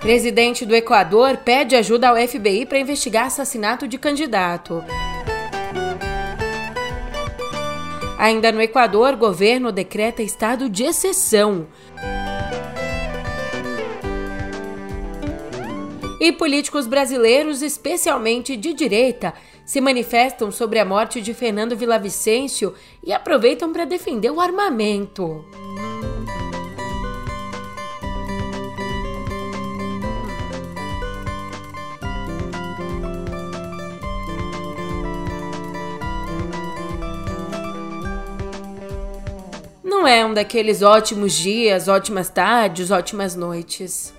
Presidente do Equador pede ajuda ao FBI para investigar assassinato de candidato. Ainda no Equador, governo decreta estado de exceção. E políticos brasileiros, especialmente de direita, se manifestam sobre a morte de Fernando Villavicencio e aproveitam para defender o armamento. Não é um daqueles ótimos dias, ótimas tardes, ótimas noites.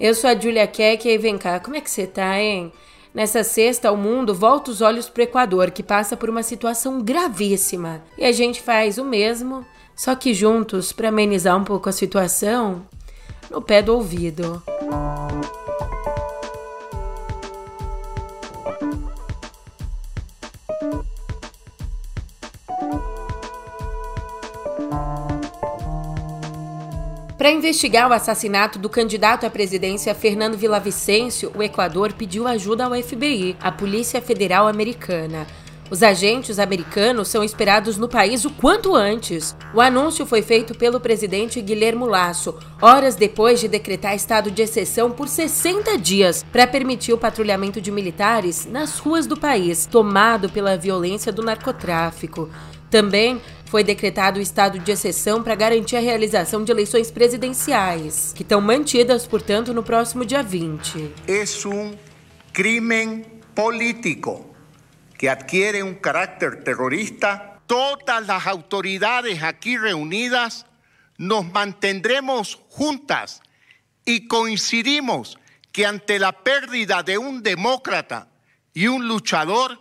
Eu sou a Julia Keck e vem cá, como é que você tá, hein? Nessa sexta, o mundo volta os olhos pro Equador, que passa por uma situação gravíssima. E a gente faz o mesmo, só que juntos, para amenizar um pouco a situação, no pé do ouvido. Para investigar o assassinato do candidato à presidência Fernando Villavicencio, o Equador pediu ajuda ao FBI, a Polícia Federal Americana. Os agentes americanos são esperados no país o quanto antes. O anúncio foi feito pelo presidente Guilherme Lasso, horas depois de decretar estado de exceção por 60 dias para permitir o patrulhamento de militares nas ruas do país, tomado pela violência do narcotráfico. Também foi decretado o estado de exceção para garantir a realização de eleições presidenciais, que estão mantidas, portanto, no próximo dia 20. É um crime político que adquiere um caráter terrorista. Todas as autoridades aqui reunidas nos mantendremos juntas e coincidimos que ante la pérdida de un demócrata y un luchador,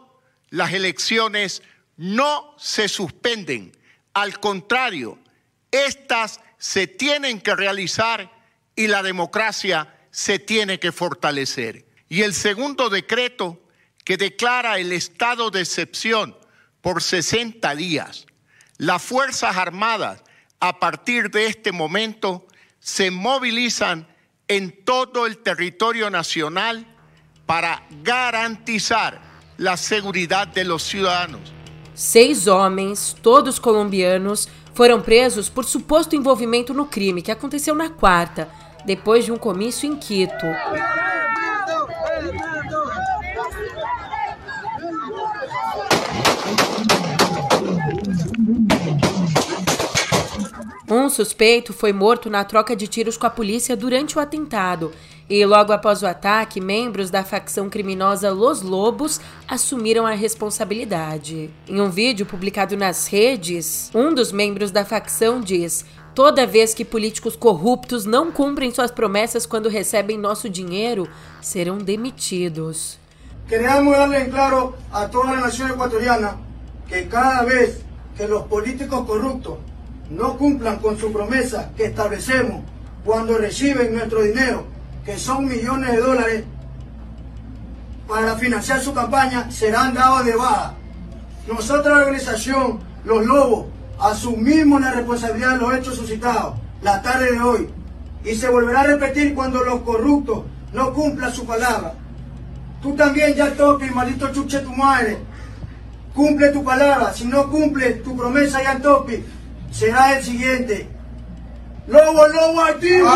las elecciones no se suspenden. Al contrario, estas se tienen que realizar y la democracia se tiene que fortalecer. Y el segundo decreto que declara el estado de excepción por 60 días. Las Fuerzas Armadas, a partir de este momento, se movilizan en todo el territorio nacional para garantizar la seguridad de los ciudadanos. Seis homens, todos colombianos, foram presos por suposto envolvimento no crime que aconteceu na quarta, depois de um comício em Quito. Suspeito foi morto na troca de tiros com a polícia durante o atentado. E logo após o ataque, membros da facção criminosa Los Lobos assumiram a responsabilidade. Em um vídeo publicado nas redes, um dos membros da facção diz: Toda vez que políticos corruptos não cumprem suas promessas quando recebem nosso dinheiro, serão demitidos. Queremos darle claro a toda a nação equatoriana que cada vez que os políticos corruptos no cumplan con su promesa que establecemos cuando reciben nuestro dinero, que son millones de dólares, para financiar su campaña, serán dados de baja. Nosotros, la organización Los Lobos, asumimos la responsabilidad de los hechos suscitados la tarde de hoy y se volverá a repetir cuando los corruptos no cumplan su palabra. Tú también ya toques, maldito chuche tu madre. Cumple tu palabra. Si no cumple tu promesa, ya toque, será el siguiente. Lobo, lobo, ativo!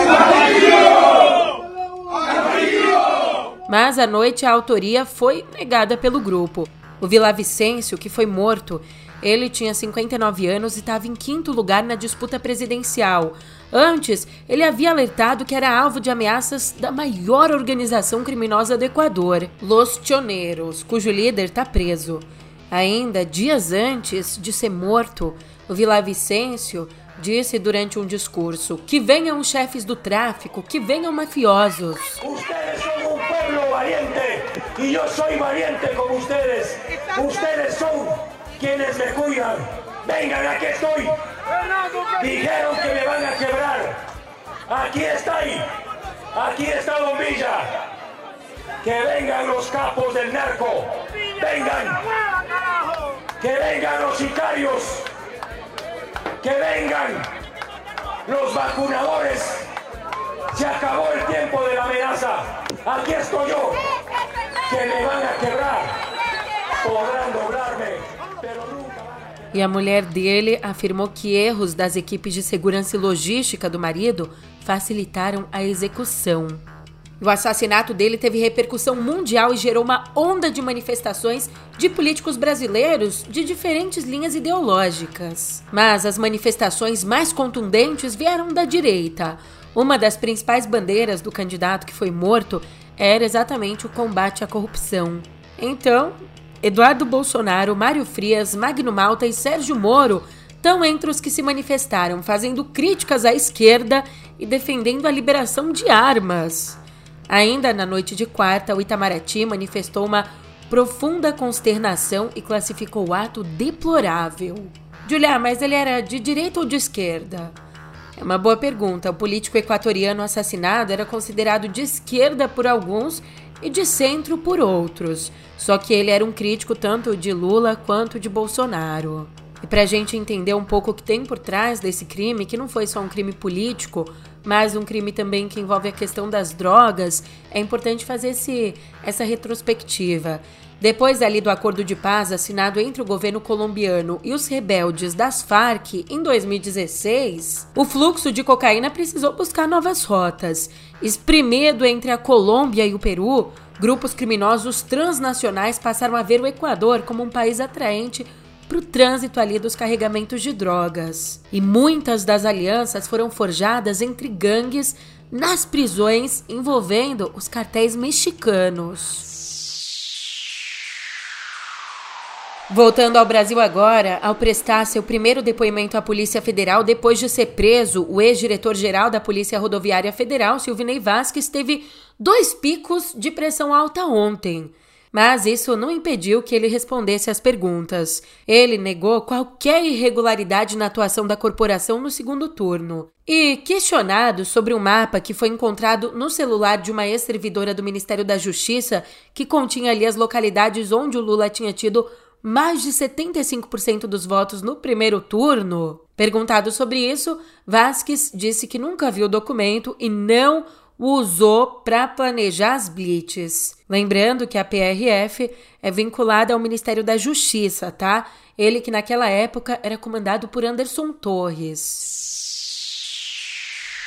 Mas à noite a autoria foi negada pelo grupo. O Vicencio, que foi morto, ele tinha 59 anos e estava em quinto lugar na disputa presidencial. Antes, ele havia alertado que era alvo de ameaças da maior organização criminosa do Equador, Los Choneros, cujo líder está preso. Ainda dias antes de ser morto, o Vicencio disse durante um discurso que venham os chefes do tráfico, que venham mafiosos. Ustedes son un pueblo valiente y yo soy valiente como ustedes. Ustedes son quienes me cuidan. Vengan, aquí estoy. Dijeron que me van a quebrar. Aquí está. Aquí está Bombilla. Que vengan los capos del narco. Vengan. Que vengan los sicarios que vengan los vacunadores, Se acabou o tempo de ameaça. Aqui estou eu. Que me van a quebrar. Podrán dobrar-me, pero nunca. E a mulher dele afirmou que erros das equipes de segurança e logística do marido facilitaram a execução. O assassinato dele teve repercussão mundial e gerou uma onda de manifestações de políticos brasileiros de diferentes linhas ideológicas. Mas as manifestações mais contundentes vieram da direita. Uma das principais bandeiras do candidato que foi morto era exatamente o combate à corrupção. Então, Eduardo Bolsonaro, Mário Frias, Magno Malta e Sérgio Moro estão entre os que se manifestaram, fazendo críticas à esquerda e defendendo a liberação de armas. Ainda na noite de quarta, o Itamaraty manifestou uma profunda consternação e classificou o ato deplorável. Julia, mas ele era de direita ou de esquerda? É uma boa pergunta. O político equatoriano assassinado era considerado de esquerda por alguns e de centro por outros. Só que ele era um crítico tanto de Lula quanto de Bolsonaro. E para a gente entender um pouco o que tem por trás desse crime, que não foi só um crime político, mas um crime também que envolve a questão das drogas, é importante fazer esse, essa retrospectiva. Depois ali do acordo de paz assinado entre o governo colombiano e os rebeldes das Farc em 2016, o fluxo de cocaína precisou buscar novas rotas. Espremido entre a Colômbia e o Peru, grupos criminosos transnacionais passaram a ver o Equador como um país atraente para o trânsito ali dos carregamentos de drogas. E muitas das alianças foram forjadas entre gangues nas prisões envolvendo os cartéis mexicanos. Voltando ao Brasil agora, ao prestar seu primeiro depoimento à Polícia Federal depois de ser preso, o ex-diretor-geral da Polícia Rodoviária Federal, Silvinei Vasquez, teve dois picos de pressão alta ontem mas isso não impediu que ele respondesse às perguntas. Ele negou qualquer irregularidade na atuação da corporação no segundo turno. E, questionado sobre um mapa que foi encontrado no celular de uma ex-servidora do Ministério da Justiça, que continha ali as localidades onde o Lula tinha tido mais de 75% dos votos no primeiro turno. Perguntado sobre isso, Vasquez disse que nunca viu o documento e não usou para planejar as blitz. Lembrando que a PRF é vinculada ao Ministério da Justiça, tá? Ele que naquela época era comandado por Anderson Torres.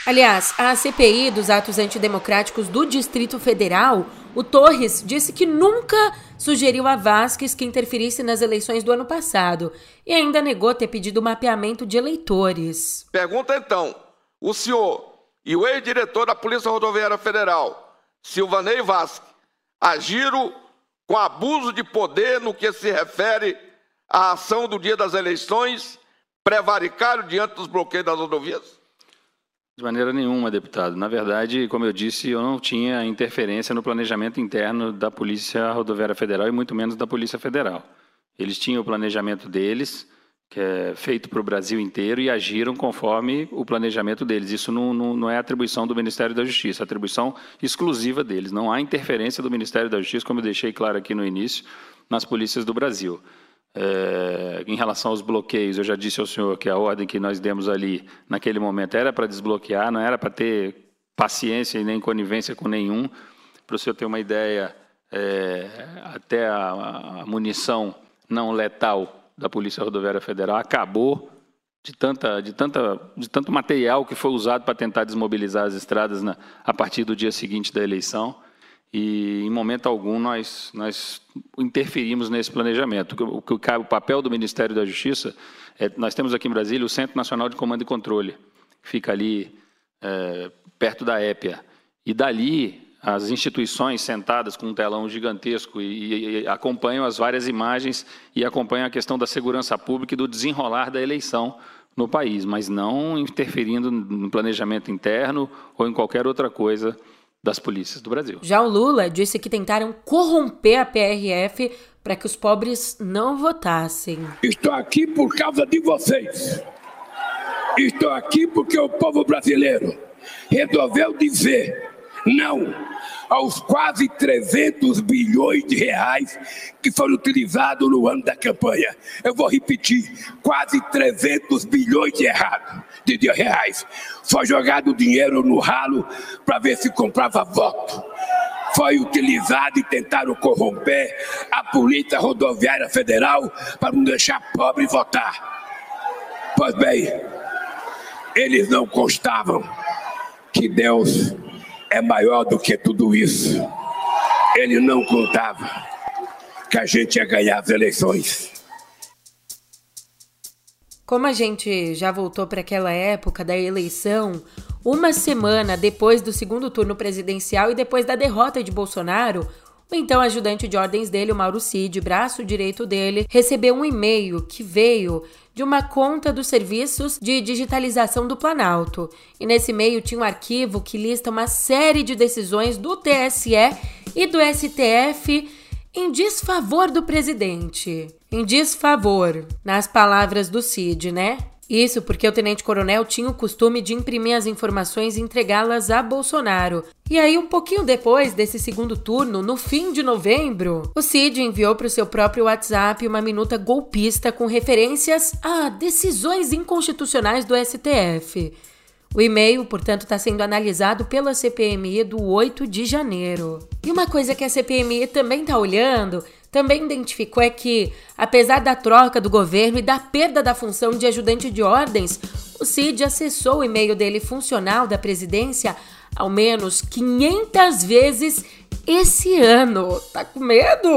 Aliás, a CPI dos atos antidemocráticos do Distrito Federal, o Torres disse que nunca sugeriu a Vasquez que interferisse nas eleições do ano passado e ainda negou ter pedido mapeamento de eleitores. Pergunta então: o senhor e o ex-diretor da Polícia Rodoviária Federal, Silvanei Vasque, agiram com abuso de poder no que se refere à ação do dia das eleições, prevaricaram diante dos bloqueios das rodovias? De maneira nenhuma, deputado. Na verdade, como eu disse, eu não tinha interferência no planejamento interno da Polícia Rodoviária Federal e muito menos da Polícia Federal. Eles tinham o planejamento deles, que é feito para o Brasil inteiro e agiram conforme o planejamento deles. Isso não, não, não, é atribuição do Ministério da Justiça, é atribuição exclusiva deles. Não há interferência do Ministério da Justiça, como eu deixei claro aqui no início, nas polícias do Brasil. É, em relação aos bloqueios, eu já disse ao senhor que a ordem que nós demos ali, naquele momento, era para desbloquear, não era para ter paciência e nem conivência com nenhum. Para o senhor ter uma ideia, é, até a, a munição não letal da Polícia Rodoviária Federal acabou de, tanta, de, tanta, de tanto material que foi usado para tentar desmobilizar as estradas na, a partir do dia seguinte da eleição. E, em momento algum, nós, nós interferimos nesse planejamento. O, que, o papel do Ministério da Justiça, é, nós temos aqui em Brasília o Centro Nacional de Comando e Controle, que fica ali é, perto da épia. E dali as instituições sentadas com um telão gigantesco e, e, acompanham as várias imagens e acompanham a questão da segurança pública e do desenrolar da eleição no país, mas não interferindo no planejamento interno ou em qualquer outra coisa das polícias do Brasil. Já o Lula disse que tentaram corromper a PRF para que os pobres não votassem. Estou aqui por causa de vocês. Estou aqui porque o povo brasileiro resolveu dizer Não aos quase 300 bilhões de reais que foram utilizados no ano da campanha. Eu vou repetir: quase 300 bilhões de, errado, de, reais. Foi jogado dinheiro no ralo para ver se comprava voto. Foi utilizado e tentaram corromper a Polícia Rodoviária Federal para não deixar pobre votar. Pois bem, eles não constavam que Deus é maior do que tudo isso. Ele não contava que a gente ia ganhar as eleições. Como a gente já voltou para aquela época da eleição, uma semana depois do segundo turno presidencial e depois da derrota de Bolsonaro, o então ajudante de ordens dele, o Mauro Cid, braço direito dele, recebeu um e-mail que veio de uma conta dos serviços de digitalização do Planalto. E nesse e-mail tinha um arquivo que lista uma série de decisões do TSE e do STF em desfavor do presidente. Em desfavor, nas palavras do Cid, né? Isso porque o tenente-coronel tinha o costume de imprimir as informações e entregá-las a Bolsonaro. E aí, um pouquinho depois desse segundo turno, no fim de novembro, o Cid enviou para o seu próprio WhatsApp uma minuta golpista com referências a decisões inconstitucionais do STF. O e-mail, portanto, está sendo analisado pela CPMI do 8 de janeiro. E uma coisa que a CPMI também está olhando também identificou é que, apesar da troca do governo e da perda da função de ajudante de ordens, o Cid acessou o e-mail dele funcional da presidência ao menos 500 vezes esse ano. Tá com medo?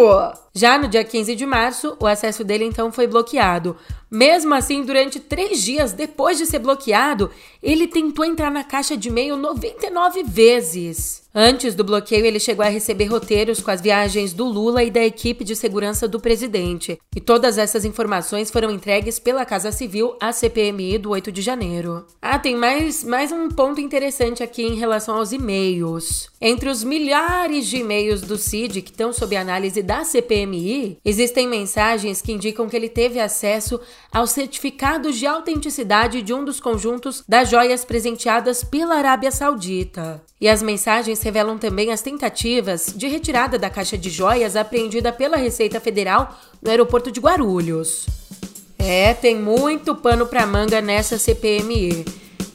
Já no dia 15 de março, o acesso dele então foi bloqueado. Mesmo assim, durante três dias depois de ser bloqueado, ele tentou entrar na caixa de e-mail 99 vezes. Antes do bloqueio, ele chegou a receber roteiros com as viagens do Lula e da equipe de segurança do presidente. E todas essas informações foram entregues pela Casa Civil à CPMI do 8 de janeiro. Ah, tem mais, mais um ponto interessante aqui em relação aos e-mails. Entre os milhares de e-mails do CID que estão sob análise da CPMI, existem mensagens que indicam que ele teve acesso aos certificados de autenticidade de um dos conjuntos das joias presenteadas pela Arábia Saudita. E as mensagens revelam também as tentativas de retirada da caixa de joias apreendida pela Receita Federal no aeroporto de Guarulhos. É, tem muito pano para manga nessa CPMI.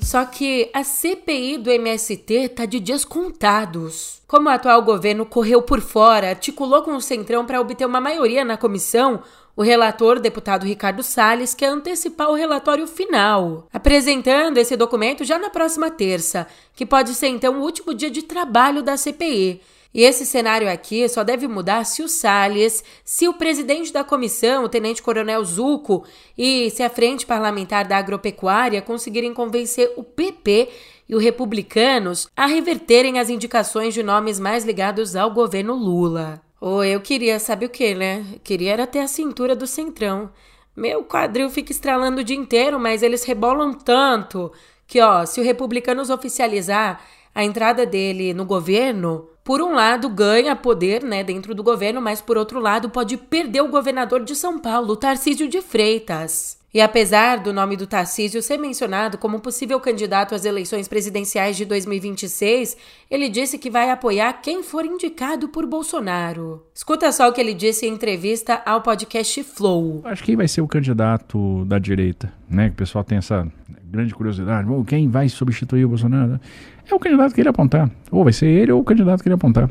Só que a CPI do MST tá de dias contados. Como o atual governo correu por fora, articulou com o Centrão para obter uma maioria na comissão, o relator, deputado Ricardo Salles, quer antecipar o relatório final, apresentando esse documento já na próxima terça, que pode ser então o último dia de trabalho da CPI. E esse cenário aqui só deve mudar se o Salles, se o presidente da comissão, o tenente-coronel Zuco, e se a frente parlamentar da agropecuária conseguirem convencer o PP e os republicanos a reverterem as indicações de nomes mais ligados ao governo Lula. Ou eu queria, sabe o que, né? Queria era ter a cintura do centrão. Meu quadril fica estralando o dia inteiro, mas eles rebolam tanto que, ó, se o Republicanos oficializar a entrada dele no governo, por um lado ganha poder, né, dentro do governo, mas por outro lado pode perder o governador de São Paulo, Tarcísio de Freitas. E apesar do nome do Tarcísio ser mencionado como possível candidato às eleições presidenciais de 2026, ele disse que vai apoiar quem for indicado por Bolsonaro. Escuta só o que ele disse em entrevista ao podcast Flow. Acho que vai ser o candidato da direita, né? Que o pessoal tem essa grande curiosidade. quem vai substituir o Bolsonaro? É o candidato que ele apontar. Ou vai ser ele ou o candidato que ele apontar.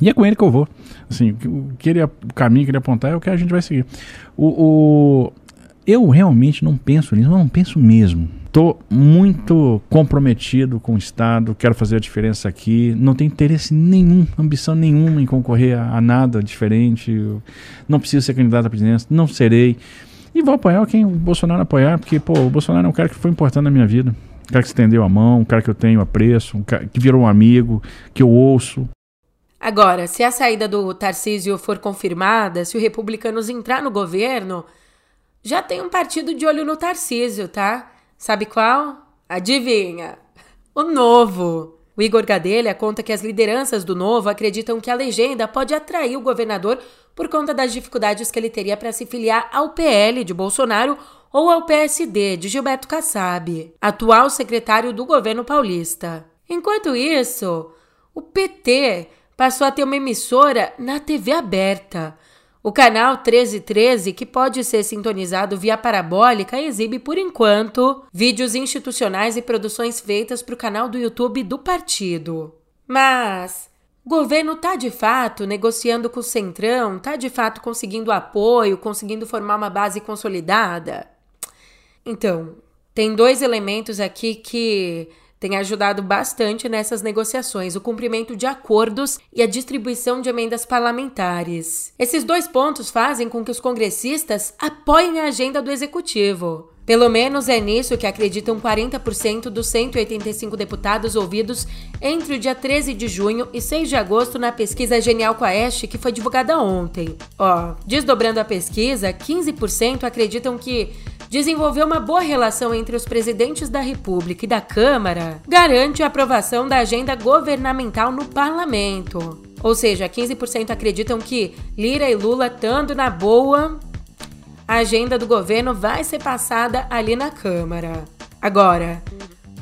E é com ele que eu vou. Assim, o, que ele, o caminho que ele apontar é o que a gente vai seguir. o, o eu realmente não penso nisso, não penso mesmo. Estou muito comprometido com o Estado, quero fazer a diferença aqui. Não tenho interesse nenhum, ambição nenhuma em concorrer a, a nada diferente. Eu não preciso ser candidato à presidência, não serei. E vou apoiar quem o Bolsonaro apoiar, porque pô, o Bolsonaro é um cara que foi importante na minha vida. Um cara que estendeu a mão, um cara que eu tenho apreço, um cara que virou um amigo, que eu ouço. Agora, se a saída do Tarcísio for confirmada, se o Republicanos entrar no governo, já tem um partido de olho no Tarcísio, tá? Sabe qual? Adivinha? O Novo. O Igor Gadelha conta que as lideranças do Novo acreditam que a legenda pode atrair o governador por conta das dificuldades que ele teria para se filiar ao PL de Bolsonaro ou ao PSD de Gilberto Kassab, atual secretário do governo paulista. Enquanto isso, o PT passou a ter uma emissora na TV aberta. O canal 1313, que pode ser sintonizado via parabólica, exibe, por enquanto, vídeos institucionais e produções feitas para o canal do YouTube do partido. Mas o governo tá de fato negociando com o Centrão, tá de fato conseguindo apoio, conseguindo formar uma base consolidada? Então, tem dois elementos aqui que tem ajudado bastante nessas negociações, o cumprimento de acordos e a distribuição de emendas parlamentares. Esses dois pontos fazem com que os congressistas apoiem a agenda do executivo. Pelo menos é nisso que acreditam 40% dos 185 deputados ouvidos entre o dia 13 de junho e 6 de agosto na pesquisa Genial Quaest, que foi divulgada ontem. Ó, desdobrando a pesquisa, 15% acreditam que desenvolver uma boa relação entre os presidentes da República e da Câmara garante a aprovação da agenda governamental no parlamento. Ou seja, 15% acreditam que Lira e Lula, estando na boa, a agenda do governo vai ser passada ali na Câmara. Agora,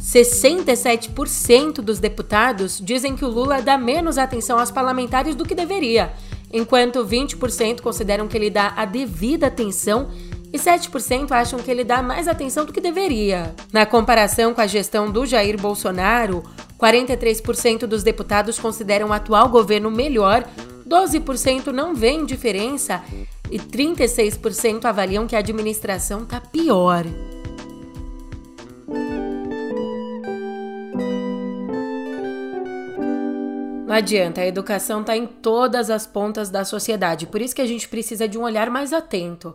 67% dos deputados dizem que o Lula dá menos atenção aos parlamentares do que deveria, enquanto 20% consideram que ele dá a devida atenção e 7% acham que ele dá mais atenção do que deveria. Na comparação com a gestão do Jair Bolsonaro, 43% dos deputados consideram o atual governo melhor, 12% não veem diferença e 36% avaliam que a administração está pior. Não adianta, a educação está em todas as pontas da sociedade, por isso que a gente precisa de um olhar mais atento.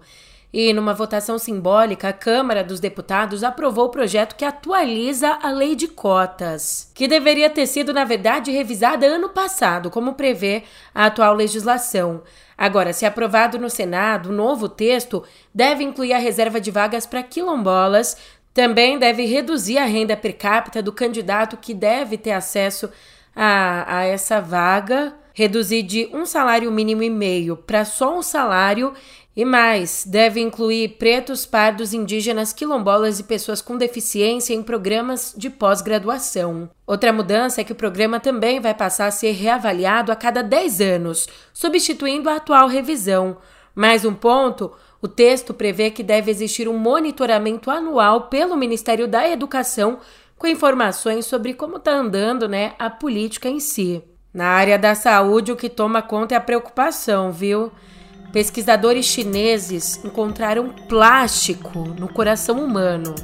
E, numa votação simbólica, a Câmara dos Deputados aprovou o projeto que atualiza a lei de cotas, que deveria ter sido, na verdade, revisada ano passado, como prevê a atual legislação. Agora, se aprovado no Senado, o novo texto deve incluir a reserva de vagas para quilombolas, também deve reduzir a renda per capita do candidato que deve ter acesso a, a essa vaga, reduzir de um salário mínimo e meio para só um salário e mais, deve incluir pretos, pardos, indígenas, quilombolas e pessoas com deficiência em programas de pós-graduação. Outra mudança é que o programa também vai passar a ser reavaliado a cada 10 anos, substituindo a atual revisão. Mais um ponto: o texto prevê que deve existir um monitoramento anual pelo Ministério da Educação com informações sobre como está andando né, a política em si. Na área da saúde, o que toma conta é a preocupação, viu? Pesquisadores chineses encontraram plástico no coração humano.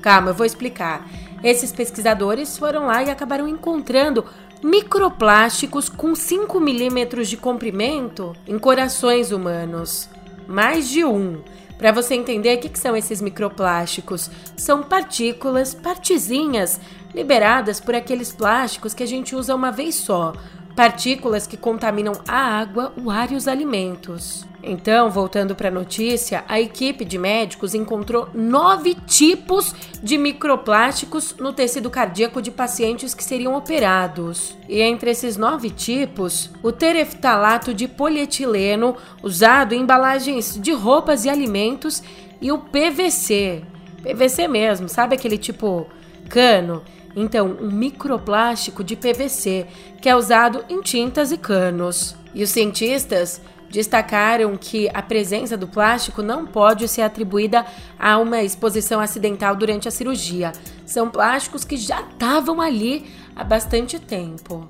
Calma, eu vou explicar. Esses pesquisadores foram lá e acabaram encontrando microplásticos com 5 milímetros de comprimento em corações humanos. Mais de um. Para você entender o que, que são esses microplásticos, são partículas, partezinhas, liberadas por aqueles plásticos que a gente usa uma vez só, partículas que contaminam a água, o ar e os alimentos. Então, voltando para a notícia, a equipe de médicos encontrou nove tipos de microplásticos no tecido cardíaco de pacientes que seriam operados. E entre esses nove tipos, o tereftalato de polietileno, usado em embalagens de roupas e alimentos, e o PVC. PVC mesmo, sabe aquele tipo cano? Então, um microplástico de PVC, que é usado em tintas e canos. E os cientistas destacaram que a presença do plástico não pode ser atribuída a uma exposição acidental durante a cirurgia. São plásticos que já estavam ali há bastante tempo.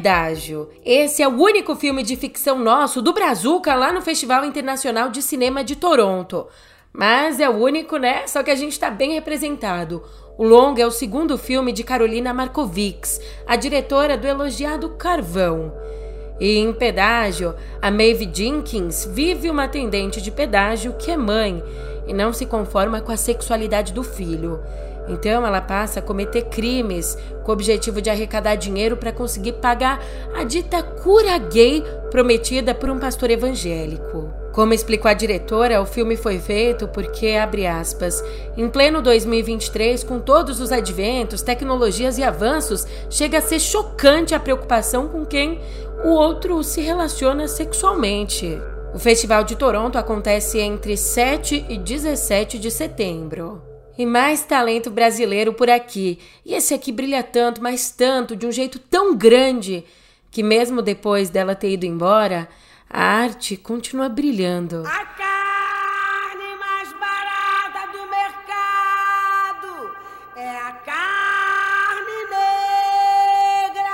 Pedágio. Esse é o único filme de ficção nosso do Brazuca lá no Festival Internacional de Cinema de Toronto. Mas é o único, né? Só que a gente está bem representado. O longa é o segundo filme de Carolina Markovics, a diretora do elogiado Carvão. E em Pedágio, a Maeve Jenkins vive uma atendente de pedágio que é mãe e não se conforma com a sexualidade do filho. Então ela passa a cometer crimes com o objetivo de arrecadar dinheiro para conseguir pagar a dita cura gay prometida por um pastor evangélico. Como explicou a diretora, o filme foi feito porque, abre aspas, em pleno 2023, com todos os adventos, tecnologias e avanços, chega a ser chocante a preocupação com quem o outro se relaciona sexualmente. O Festival de Toronto acontece entre 7 e 17 de setembro. E mais talento brasileiro por aqui. E esse aqui brilha tanto, mas tanto, de um jeito tão grande, que mesmo depois dela ter ido embora, a arte continua brilhando. A carne mais barata do mercado é a carne negra.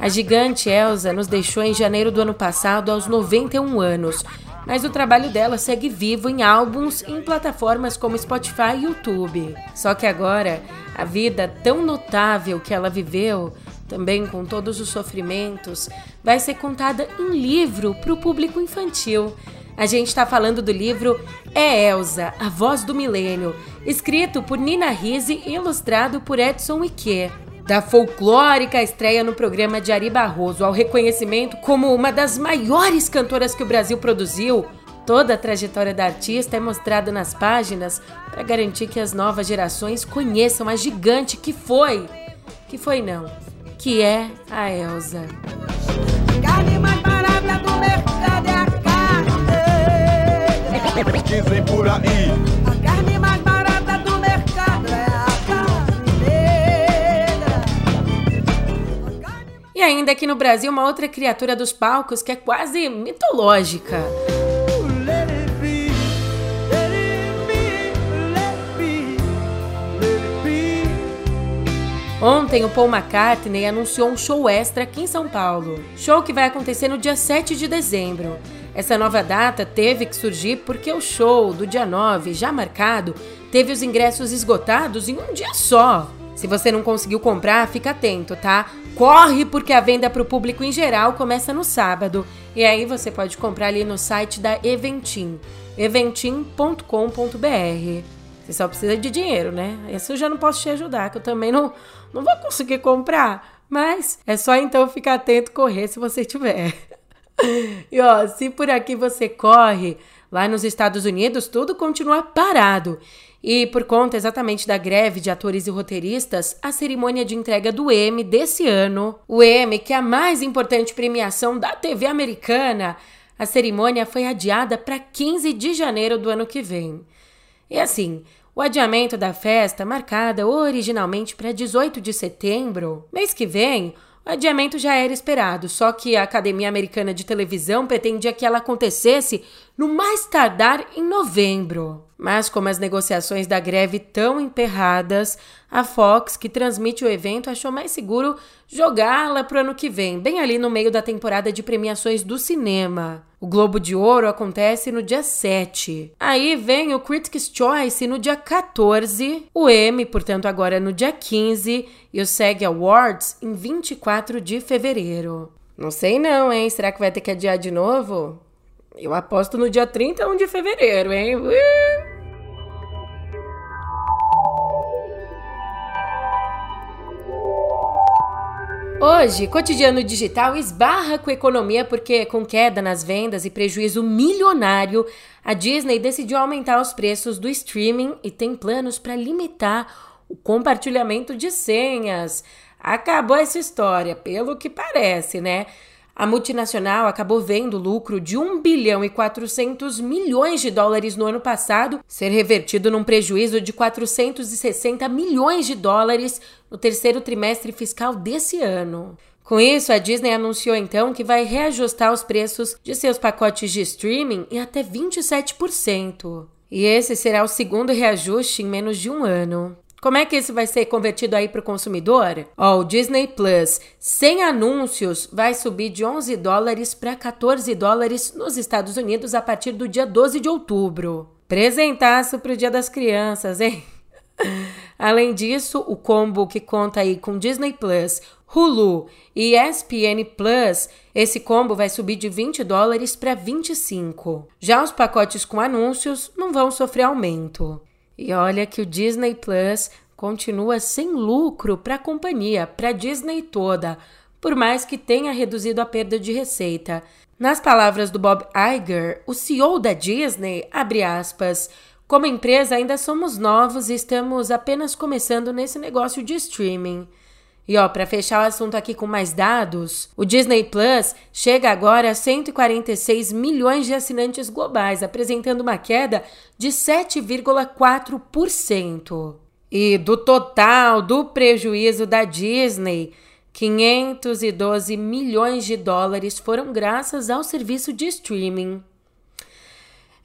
A gigante Elsa nos deixou em janeiro do ano passado aos 91 anos, mas o trabalho dela segue vivo em álbuns e em plataformas como Spotify e YouTube. Só que agora, a vida tão notável que ela viveu também com todos os sofrimentos, vai ser contada em livro para o público infantil. A gente está falando do livro É Elsa, a Voz do Milênio, escrito por Nina Risi e ilustrado por Edson Ike. Da folclórica estreia no programa de Ari Barroso ao reconhecimento como uma das maiores cantoras que o Brasil produziu, toda a trajetória da artista é mostrada nas páginas para garantir que as novas gerações conheçam a gigante que foi. Que foi não, que é a Elsa. É. Dizem por aí. E ainda aqui no Brasil, uma outra criatura dos palcos que é quase mitológica. Ontem, o Paul McCartney anunciou um show extra aqui em São Paulo. Show que vai acontecer no dia 7 de dezembro. Essa nova data teve que surgir porque o show do dia 9, já marcado, teve os ingressos esgotados em um dia só. Se você não conseguiu comprar, fica atento, tá? Corre porque a venda para o público em geral começa no sábado. E aí você pode comprar ali no site da Eventim, eventim.com.br. Você só precisa de dinheiro, né? Esse eu já não posso te ajudar, que eu também não, não vou conseguir comprar. Mas é só então ficar atento correr se você tiver. E ó, se por aqui você corre, lá nos Estados Unidos tudo continua parado. E por conta exatamente da greve de atores e roteiristas, a cerimônia de entrega do Emmy desse ano, o Emmy, que é a mais importante premiação da TV americana, a cerimônia foi adiada para 15 de janeiro do ano que vem. E assim, o adiamento da festa, marcada originalmente para 18 de setembro, mês que vem, o adiamento já era esperado, só que a Academia Americana de Televisão pretendia que ela acontecesse no mais tardar em novembro. Mas como as negociações da greve estão emperradas, a Fox, que transmite o evento, achou mais seguro jogá-la para o ano que vem, bem ali no meio da temporada de premiações do cinema. O Globo de Ouro acontece no dia 7. Aí vem o Critics' Choice no dia 14, o Emmy, portanto, agora no dia 15 e o SEG Awards em 24 de fevereiro. Não sei não, hein? Será que vai ter que adiar de novo? Eu aposto no dia 31 de fevereiro, hein? Uh! Hoje, cotidiano digital esbarra com economia porque, com queda nas vendas e prejuízo milionário, a Disney decidiu aumentar os preços do streaming e tem planos para limitar o compartilhamento de senhas. Acabou essa história, pelo que parece, né? A multinacional acabou vendo lucro de 1 bilhão e 400 milhões de dólares no ano passado ser revertido num prejuízo de 460 milhões de dólares no terceiro trimestre fiscal desse ano. Com isso, a Disney anunciou então que vai reajustar os preços de seus pacotes de streaming em até 27%. E esse será o segundo reajuste em menos de um ano. Como é que isso vai ser convertido aí para o consumidor? Ó, o Disney Plus, sem anúncios, vai subir de 11 dólares para 14 dólares nos Estados Unidos a partir do dia 12 de outubro. Presentaço para o Dia das Crianças, hein? Além disso, o combo que conta aí com Disney Plus, Hulu e ESPN Plus, esse combo vai subir de 20 dólares para 25. Já os pacotes com anúncios não vão sofrer aumento. E olha que o Disney Plus continua sem lucro para a companhia, para a Disney toda. por mais que tenha reduzido a perda de receita. Nas palavras do Bob Iger, o CEO da Disney, abre aspas, como empresa ainda somos novos e estamos apenas começando nesse negócio de streaming. E ó, para fechar o assunto aqui com mais dados, o Disney Plus chega agora a 146 milhões de assinantes globais, apresentando uma queda de 7,4%. E do total do prejuízo da Disney, 512 milhões de dólares foram graças ao serviço de streaming.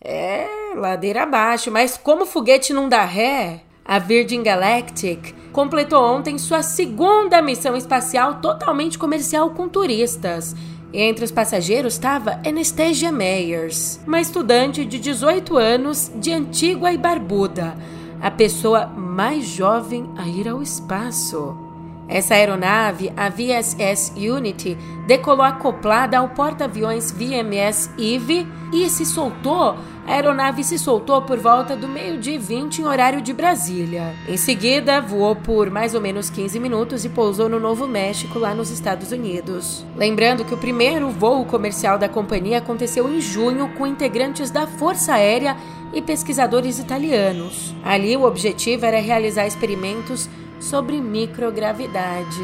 É, ladeira abaixo, mas como o foguete não dá ré, a Virgin Galactic completou ontem sua segunda missão espacial totalmente comercial com turistas. Entre os passageiros estava Anastasia Meyers, uma estudante de 18 anos de Antigua e Barbuda, a pessoa mais jovem a ir ao espaço. Essa aeronave, a VSS Unity, decolou acoplada ao porta-aviões VMS Eve e se soltou. A aeronave se soltou por volta do meio-dia e 20 em horário de Brasília. Em seguida, voou por mais ou menos 15 minutos e pousou no Novo México, lá nos Estados Unidos. Lembrando que o primeiro voo comercial da companhia aconteceu em junho com integrantes da Força Aérea e pesquisadores italianos. Ali, o objetivo era realizar experimentos sobre microgravidade.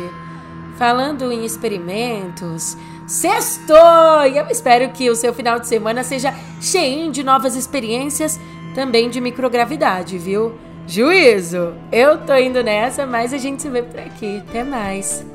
Falando em experimentos, sextou! E eu espero que o seu final de semana seja cheio de novas experiências, também de microgravidade, viu? Juízo! Eu tô indo nessa, mas a gente se vê por aqui. Até mais!